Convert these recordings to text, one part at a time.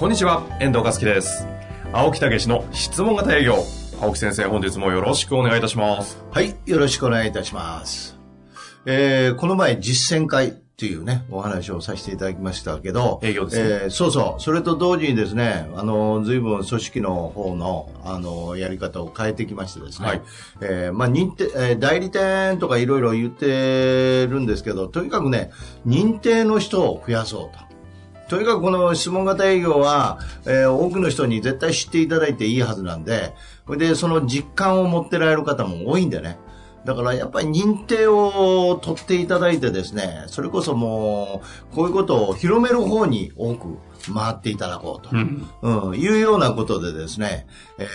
こんにちは、遠藤和樹です。青木武の質問型営業。青木先生、本日もよろしくお願いいたします。はい、よろしくお願いいたします。えー、この前実践会っていうね、お話をさせていただきましたけど、営業ですねえーそうそう。それと同時にですね、あの、随分組織の方の、あの、やり方を変えてきましてですね、はいえーまあ、認定、えー代理店とかいろいろ言ってるんですけど、とにかくね、認定の人を増やそうと。とにかくこの質問型営業は、えー多くの人に絶対知っていただいていいはずなんで、それで、その実感を持ってられる方も多いんでね。だからやっぱり認定を取っていただいてですね、それこそもう、こういうことを広める方に多く回っていただこうと。うん、いうようなことでですね、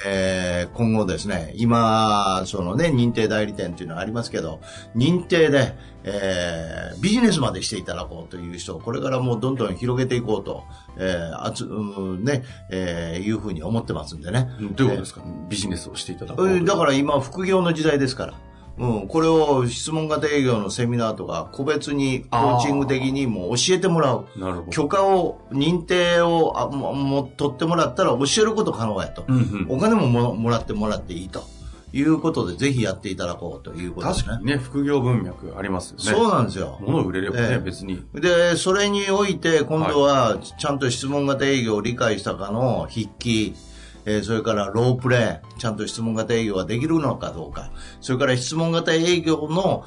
えー今後ですね、今、そのね、認定代理店っていうのはありますけど、認定で、えービジネスまでしていただこうという人をこれからもうどんどん広げていこうと、えーあつ、うん、ね、えーいうふうに思ってますんでね。どういうことですか、ビジネスをしていただくえーだから今、副業の時代ですから。うん、これを質問型営業のセミナーとか、個別にコーチング的にもう教えてもらう。なるほど。許可を、認定をあもも取ってもらったら教えること可能やと。うんうんお金もももらってもらっていいと。いうことで、ぜひやっていただこうということですね。確かにね、副業文脈ありますよね。そうなんですよ。物を売れればね、ええ別に。で、それにおいて、今度は、ちゃんと質問型営業を理解したかの筆記、えーそれからロープレイ、ちゃんと質問型営業ができるのかどうか、それから質問型営業の、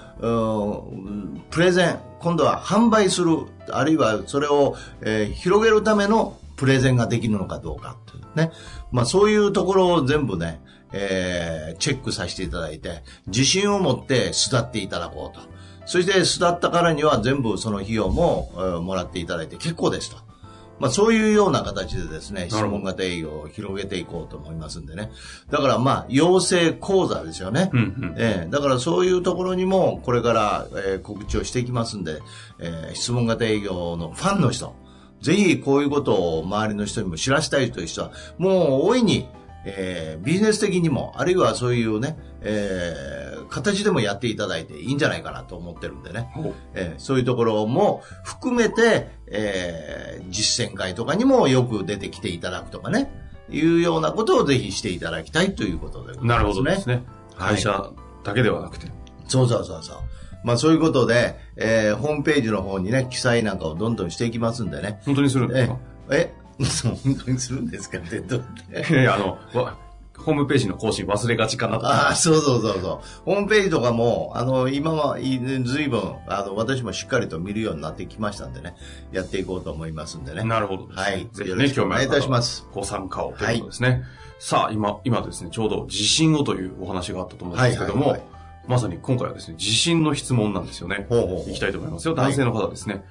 プレゼン、今度は販売する、あるいはそれを、えー広げるためのプレゼンができるのかどうかっていうね。まあそういうところを全部ね、えーチェックさせていただいて、自信を持って巣立っていただこうと。そして巣立ったからには全部その費用も、えーもらっていただいて結構ですと。まあそういうような形でですね、質問型営業を広げていこうと思いますんでね。だからまあ、養成講座ですよね。うんうんええだからそういうところにもこれから、えー告知をしていきますんで、えー質問型営業のファンの人、ぜひこういうことを周りの人にも知らせたいという人は、もう大いに、えービジネス的にも、あるいはそういうね、えー形でもやっていただいていいんじゃないかなと思ってるんでね。えーそういうところも含めて、えー実践会とかにもよく出てきていただくとかね、いうようなことをぜひしていただきたいということでございますね。なるほどですね。はい会社だけではなくて。そうそうそうそう。まあそういうことで、えーホームページの方にね、記載なんかをどんどんしていきますんでね。本当にするんですか？え、え、本当にするんですか？って、どうって。いやいや、あの、わホームページの更新忘れがちかなと。ああ、そうそうそうそう。ホームページとかも、あの、今は、いずいぶん、あの、私もしっかりと見るようになってきましたんでね、やっていこうと思いますんでね。なるほどね。はいぜひね、よろしくお願いいたしますご参加をということですね。さあ、今、今ですね、ちょうど地震をというお話があったと思うんですけども、はいはいはいまさに今回はですね、地震の質問なんですよね。ほうほうほういきたいと思いますよ。男性の方ですね。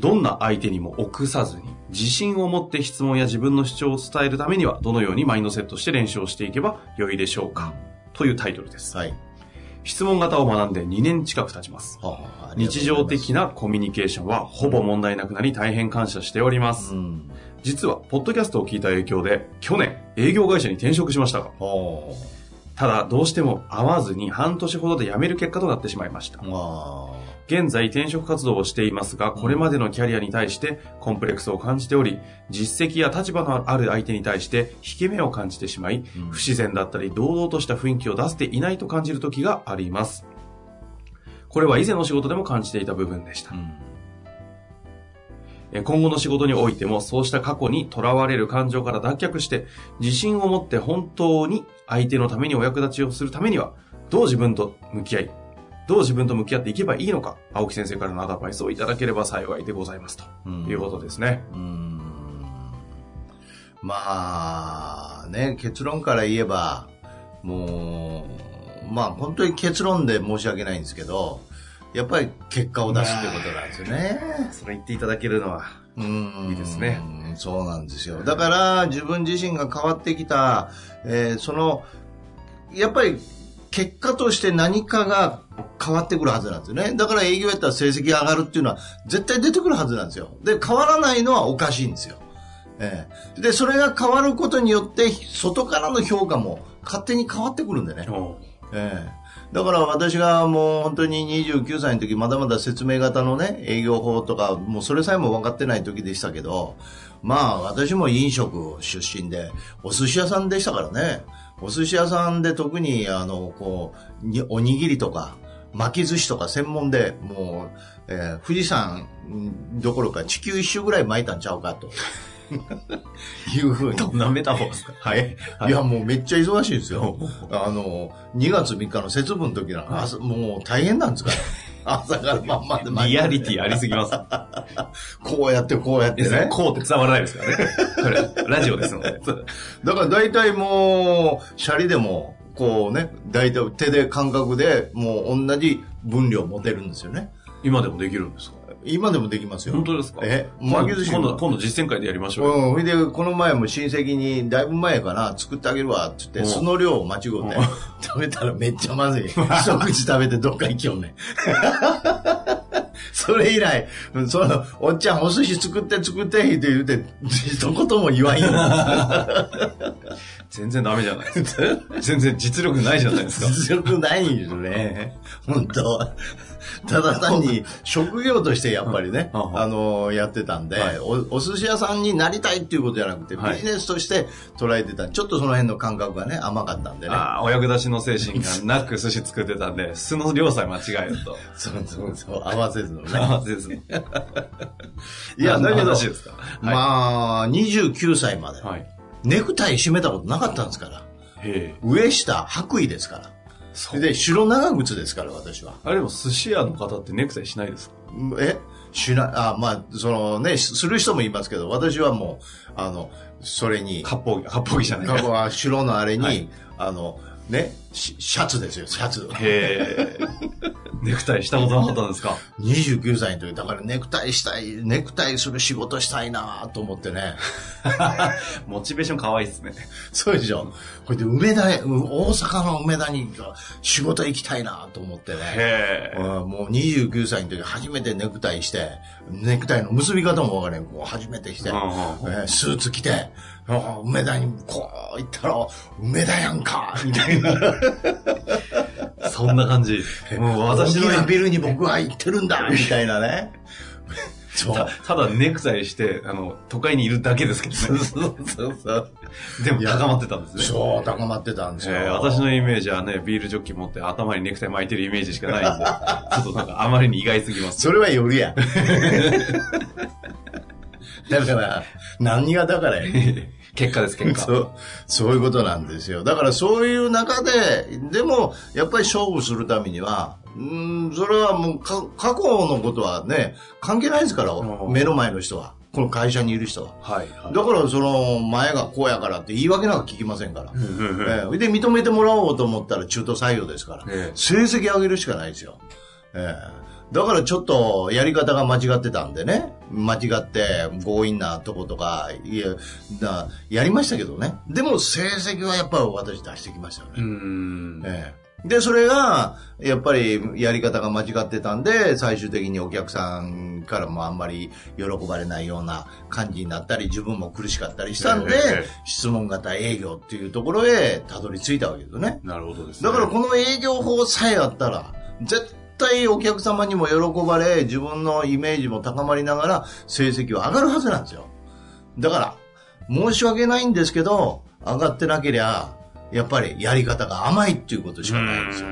どんな相手にも臆さずに、自信を持って質問や自分の主張を伝えるためには、どのようにマインドセットして練習をしていけば良いでしょうかというタイトルです。はい。質問型を学んで2年近く経ちます。日常的なコミュニケーションはほぼ問題なくなり大変感謝しております。うん。実は、ポッドキャストを聞いた影響で、去年、営業会社に転職しましたが、ほただ、どうしても合わずに半年ほどで辞める結果となってしまいました現在、転職活動をしていますが、これまでのキャリアに対して、コンプレックスを感じており、実績や立場のある相手に対して、引け目を感じてしまい、不自然だったり、堂々とした雰囲気を出せていないと感じる時があります。これは以前の仕事でも感じていた部分でしたあ。う。ん。えー今後の仕事においてもそうした過去にとらわれる感情から脱却して自信を持って本当に相手のためにお役立ちをするためにはどう自分と向き合いどう自分と向き合っていけばいいのか青木先生からのアドバイスをいただければ幸いでございますとうんいうことですね。うーんまあ、ね、結論から言えば、もう、まあ本当に結論で申し訳ないんですけど、やっぱり結果を出すってことなんですよね。それ言っていただけるのはうんいいですね。うんそうなんですよ。だから、自分自身が変わってきた、えーその、やっぱり、結果として何かが変わってくるはずなんですよね。だから営業やったら成績が上がるっていうのは絶対出てくるはずなんですよ。で、変わらないのはおかしいんですよ。ええで、それが変わることによって、外からの評価も勝手に変わってくるんでね。えだから私がもう本当に29歳の時まだまだ説明型のね、営業法とか、もうそれさえも分かってない時でしたけど、まあ私も飲食出身で、お寿司屋さんでしたからね。お寿司屋さんで特にあの、こう、におにぎりとか、巻き寿司とか専門で、もう、えー富士山どころか地球一周ぐらい巻いたんちゃうかと。いうふうに。どんなメタフォーですか？はい。いや、もうめっちゃ忙しいですよ。あの、2月3日の節分の時なんか、朝もう大変なんですから。朝から晩まで リアリティありすぎます。こうやってこうやってね。こうって伝わらないですからね。これ、ラジオですので。だから大体もう、シャリでも、こうね、大体手で感覚でもう同じ分量持てるんですよね。今でもできるんですか？今でもできますよ。本当ですか？え今巻き寿司今度、今度実践会でやりましょうよ。うん、ほいで、この前も親戚に、だいぶ前かな、作ってあげるわ、って言って、うんその量を間違うてうん、食べたらめっちゃまずい。一口食べてどっか行きよんねん。それ以来、うんその、おっちゃんお寿司作って作ってって言うて、一言も言わんよ。全然ダメじゃないですか。全然実力ないじゃないですか。強くないんですね。本当ただ単に職業としてやっぱりね、うんあの、やってたんで、はいお、お寿司屋さんになりたいっていうことじゃなくて、はいビジネスとして捉えてた。ちょっとその辺の感覚がね、甘かったんでね。ああ、お役立ちの精神がなく寿司作ってたんで、素の量さえ間違えると。そうそうそう、合わせずのね。あですね。いや、だけど、話ですか？まあ、29歳まで、はい。ネクタイ締めたことなかったんですから。上下白衣ですから。で、白長靴ですから、私は。あれでも寿司屋の方ってネクタイしないですか？え？しない、あ、まあ、そのね、すする人もいますけど、私はもう、あの、それに、割烹着、割烹着じゃないか。白のあれに、はいあの、ね、シシャツですよ、シャツ。へえ。ネクタイしたことなかったんですか？29歳の時、だからネクタイしたい、ネクタイする仕事したいなと思ってね。モチベーション可愛いですね。そうでしょ？これで梅田へ、うん大阪の梅田に仕事行きたいなと思ってね。へえ。うんもう29歳の時初めてネクタイして、ネクタイの結び方もわからん、こう初めてして、うんうんうんえースーツ着て、あ梅田にこう行ったら、梅田やんかみたいな。そんな感じ。もう私の大きなビルに僕は行ってるんだみたいなね。たただネクタイして、あの、都会にいるだけですけどね。そうそうそう。でも高まってたんですね。そう、高まってたんですよ。えー私のイメージはね、ビールジョッキ持って頭にネクタイ巻いてるイメージしかないんで、ちょっとなんかあまりに意外すぎます。それは夜や。だから、何がだからや。結果です、結果。そう、そういうことなんですよ。だからそういう中で、でも、やっぱり勝負するためには、うん、それはもうか、過去のことはね、関係ないですからう、ん目の前の人は。この会社にいる人は。はい。だから、その、前がこうやからって言い訳なんか聞きませんから。うんうんうんええで、認めてもらおうと思ったら中途採用ですから。ええ成績上げるしかないですよ。ええだからちょっとやり方が間違ってたんでね。間違って強引なとことか、いや、なやりましたけどね。でも成績はやっぱり私出してきましたよね。うーん。ええで、それが、やっぱりやり方が間違ってたんで、最終的にお客さんからもあんまり喜ばれないような感じになったり、自分も苦しかったりしたんで、ええ質問型営業っていうところへたどり着いたわけですよね。なるほどです、ね。だからこの営業法さえあったら、絶対お客様にも喜ばれ、自分のイメージも高まりながら、成績は上がるはずなんですよ。だから、申し訳ないんですけど、上がってなけりゃ、やっぱりやり方が甘いっていうことしかないんですよ。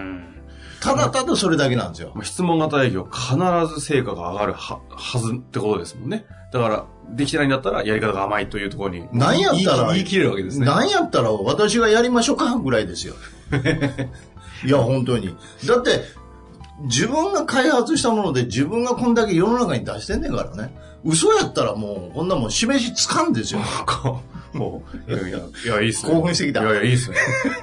ただただそれだけなんですよ。まあ質問型営業必ず成果が上がるははずってことですもんね。だから、できてないんだったらやり方が甘いというところに。なんやったら言い切れるわけですね。なんやったら私がやりましょうかぐらいですよ。いや、本当に。だって、自分が開発したもので自分がこんだけ世の中に出してんねんからね。嘘やったらもう、こんなもん示しつかんですよ。もう、いやいや、いや、いいっすね。興奮してきたいやいや、いいっすね。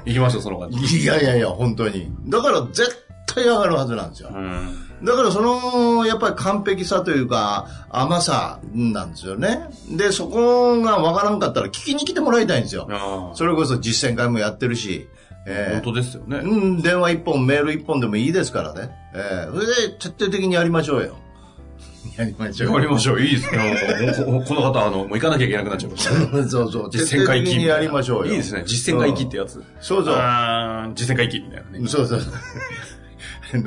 行きましょう、その感じ。いやいやいや、本当に。だから絶対上がるはずなんですよ。うん。だからその、やっぱり完璧さというか、甘さなんですよね。で、そこがわからんかったら聞きに来てもらいたいんですよ。それこそ実践会もやってるし、え本当ですよね。うん、電話一本、メール一本でもいいですからね。ええそれで徹底的にやりましょうよ。やりましょう。やりましょう。いいですね。こ この方、あの、もう行かなきゃいけなくなっちゃいましたね。そうそう。実践会議やりましょうよ。いいですね。実践会議ってやつ。そうそう。実践会議みたいなね。そうそう。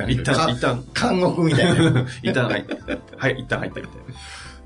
一旦、一旦、監獄みたいな。一旦入って。はい、一旦入ってみたい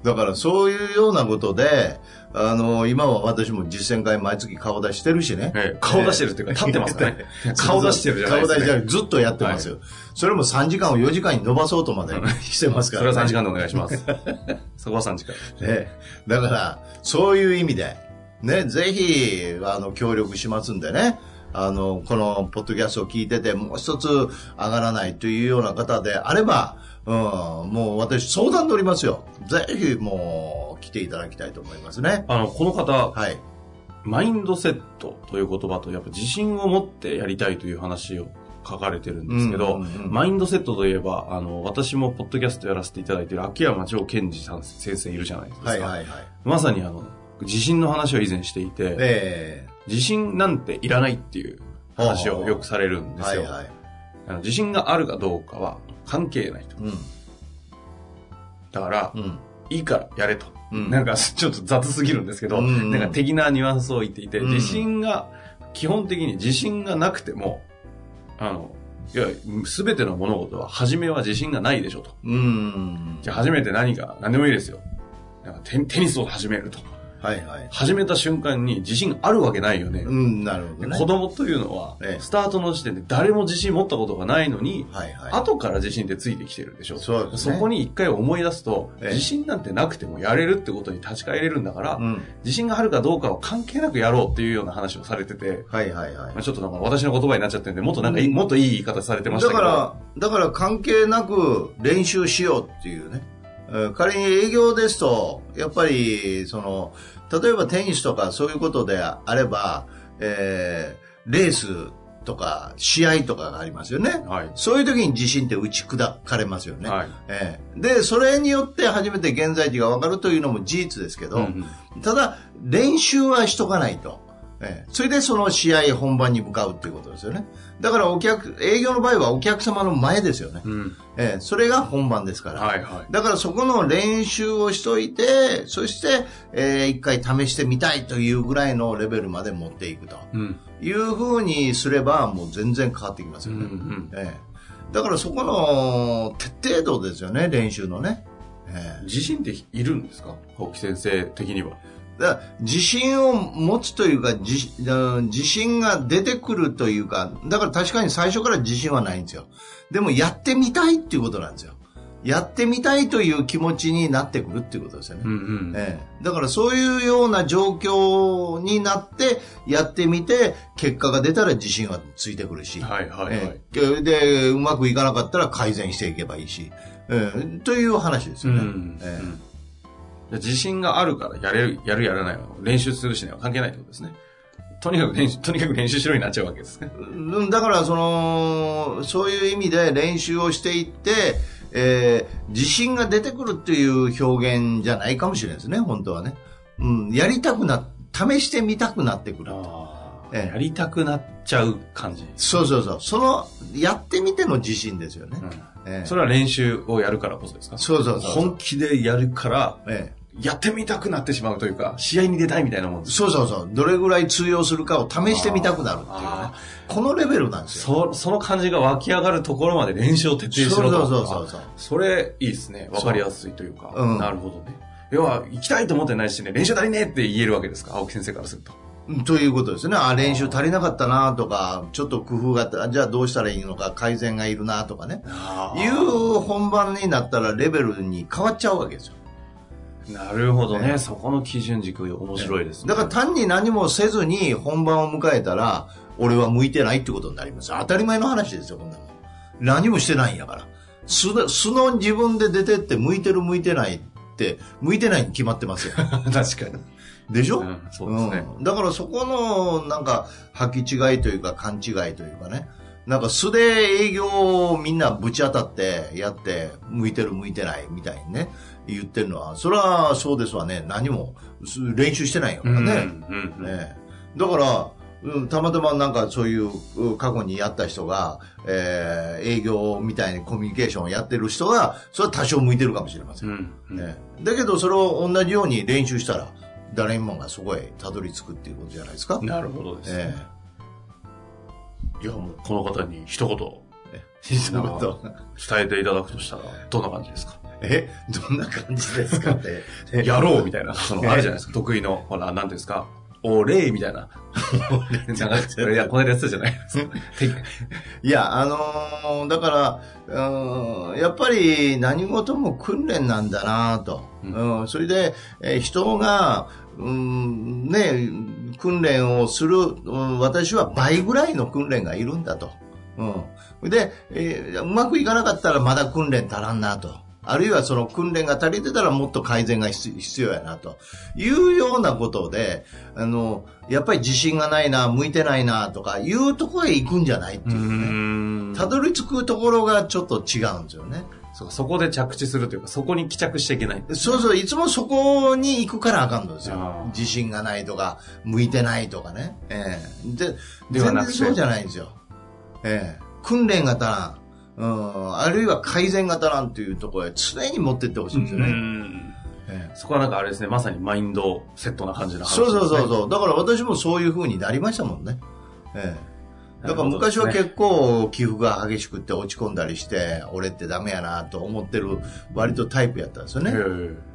だからそういうようなことで、あの、今は私も実践会毎月顔出してるしね。ええ顔出してるっていうか立ってますかね 顔出してるじゃないですね顔出してる。ずっとやってますよ。それも3時間を4時間に伸ばそうとまで してますな。から、それは3時間でお願いします。そこは3時間。ね。だから、そういう意味で、ね、ぜひ、あの、協力しますんでね。あの、このポッドキャストを聞いてて、もう一つ上がらないというような方であれば、うん、もう私相談乗りますよ。ぜひもう来ていただきたいと思いますね。あの、この方、はい。マインドセットという言葉と、やっぱ自信を持ってやりたいという話を書かれてるんですけど、うんうんうんマインドセットといえば、あの、私もポッドキャストやらせていただいている秋山城賢治さん先生いるじゃないですか。はいはいはい。まさにあの、自信の話を以前していて、え自信なんていらないっていう話をよくされるんえですよ。はいはい。あの自信があるかどうかは関係ないと。うん。だから、うん。いいからやれと。うんなんかちょっと雑すぎるんですけど、うんうんなんか的なニュアンスを言っていて、うん自信が、基本的に自信がなくても、あの、いや、すべての物事は、初めは自信がないでしょと。うん。じゃあ初めて何か、何でもいいですよ。なんかテテニスを始めると。はいはい。始めた瞬間に自信あるわけないよね。うん、なるほどね。子供というのはええ、スタートの時点で誰も自信持ったことがないのに、はいはい。後から自信ってついてきてるでしょ。そうですねこに一回思い出すと、ええ自信なんてなくてもやれるってことに立ち返れるんだから、うん。自信があるかどうかは関係なくやろうっていうような話をされてて、はいはいはいまあ、。ちょっとなんか私の言葉になっちゃってるんで、もっとなんかいい、もっといい言い方されてましたけど。だから、だから関係なく練習しようっていうね。えー仮に営業ですと、やっぱり、その、例えばテニスとかそういうことであれば、えーレースとか試合とかがありますよね。はい。そういう時に自信って打ち砕かれますよね。はい。ええで、それによって初めて現在地が分かるというのも事実ですけど、うんうんただ、練習はしとかないと。ええそれでその試合本番に向かうっていうことですよね。だからお客、営業の場合はお客様の前ですよね。うん。ええそれが本番ですから。はいはい。だからそこの練習をしといて、そして、えー一回試してみたいというぐらいのレベルまで持っていくとうん。いうふうにすればもう全然変わってきますうんよね。うん。ええだからそこの徹底度ですよね、練習のね。ええ自信っているんですか？青木先生的には。だ自信を持つというか自、うん自信が出てくるというか、だから確かに最初から自信はないんですよ。でもやってみたいっていうことなんですよ。やってみたいという気持ちになってくるっていうことですよね。うんうん。ええ、だからそういうような状況になってやってみて結果が出たら自信はついてくるし、はいはいはい。ええでうまくいかなかったら改善していけばいいし、ええ、という話ですよね。うんええうん自信があるからやれる、やるやらないは練習するしないは関係ないってことですね。とにかく練習、とにかく練習しろになっちゃうわけですね。うんだからそのそういう意味で練習をしていって、えー自信が出てくるっていう表現じゃないかもしれないですね本当はね、うん、やりたくな試してみたくなってくる。ええ。やりたくなっちゃう感じ。そうそうそう。そのやってみての自信ですよね、うん。ええ。それは練習をやるからこそですか？そうそうそう本気でやるから、えやってみたくなってしまうというか、試合に出たいみたいなもんえです。そうそうそうどれぐらい通用するかを試してみたくなるっていうねあこのレベルなんですよそ、その感じが湧き上がるところまで練習を徹底しろと。そうそうそうそうあそれ、いいですね。わかりやすいというか。うんなるほどね。要は、行きたいと思ってないしね、練習足りねえって言えるわけですか？青木先生からすると。ということですね。あ、練習足りなかったなとか、ちょっと工夫があったじゃあどうしたらいいのか、改善がいるなとかね。いう本番になったらレベルに変わっちゃうわけですよ。なるほどね。ねそこの基準軸面白いですね。だから単に何もせずに本番を迎えたら、俺は向いてないってことになります。当たり前の話ですよ、こんなの。何もしてないんやから。素の素の自分で出てって向いてる向いてないって、向いてないに決まってますよ。確かに。でしょ、うんそうですねうんだからそこのなんか履き違いというか勘違いというかね、なんか素で営業をみんなぶち当たってやって、向いてる向いてないみたいにね、言ってるのは、それはそうですわね。何もす練習してないよからね。うんうんねだから、うんたまたまなんかそういうう過去にやった人が、えー営業みたいにコミュニケーションをやってる人が、それは多少向いてるかもしれませ。うんんうんね、だけどそれを同じように練習したら、誰もがそこへたどり着くっていうことじゃないですか。なるほどですね。えいや、もうこの方に一言え一言伝えていただくとしたら、どんな感じですか？え、どんな感じですかって。え やろうみたいな、その、あるじゃないですか。得意の、ほら、なんていうんですか？お礼みたいな。いや、この間やつじゃないですか。いや、あのーだから、うん、やっぱり何事も訓練なんだなと。うん、それで、えー人が、うん、ね、訓練をする、うん、私は倍ぐらいの訓練がいるんだと。うん。で、えーうまくいかなかったらまだ訓練足らんなと。あるいはその訓練が足りてたらもっと改善が必必要やなというようなことで、あの、やっぱり自信がないな、向いてないなとかいうところへ行くんじゃないってういうね。んたどり着くところがちょっと違うんですよね。そうかそこで着地するというか、そこに帰着しちゃいけない。そうそう、いつもそこに行くからあかんのですよ。自信がないとか、向いてないとかね。ええで、ではなくて全然そうじゃないんですよ。ええ訓練が足らん。うん、あるいは改善が足らんというところへ常に持ってってほしいんですよね。んええそこはなんかあれですね、まさにマインドセットな感じな話そうそうそうう。そう。だから私もそういう風になりましたもんね。ええだから昔は結構寄付が激しくって落ち込んだりして、俺ってダメやなと思ってる割とタイプやったんですよね。へ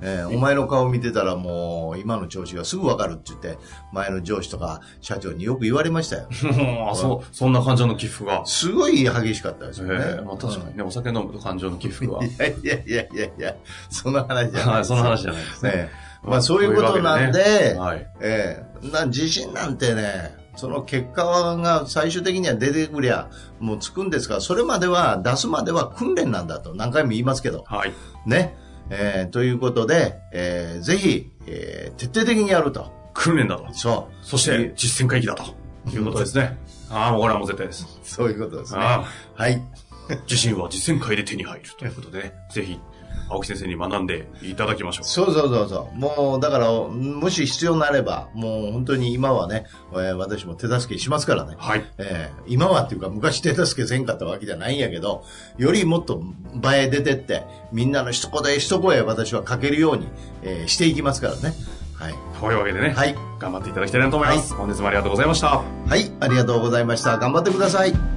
えーお前の顔見てたらもう今の調子がすぐわかるって言って、前の上司とか社長によく言われましたよ。え。あ、そう、そんな感情の起伏が。すごい激しかったですよね。ええまあ確かにね、お酒飲むと感情の起伏は。いやいやいやいやいや、その話じゃないはい、その話じゃないですね。ねまあそういうことなんで、えな自信なんてね、その結果が最終的には出てくりゃもうつくんですが、それまでは、出すまでは訓練なんだと何回も言いますけど、はい。ね。えーということで、えーぜひ、えー徹底的にやると。訓練だと。そう。そして、実践回帰だと。いうことですね。ああ、もうこれはもう絶対です。そういうことですね。あはい。あ、自信は実践会で手に入るということでね、ぜひ、青木先生に学んでいただきましょう。そうそうそうそう。もう、だから、もし必要になれば、もう本当に今はね、えー私も手助けしますからね。はい。えー今はっていうか昔手助けせんかったわけじゃないんやけど、よりもっと場へ出てって、みんなの一言一声私はかけるように、えーしていきますからね。はい。というわけでね、はい。頑張っていただきたいなと思います。本日もありがとうございました。はい。ありがとうございました。頑張ってください。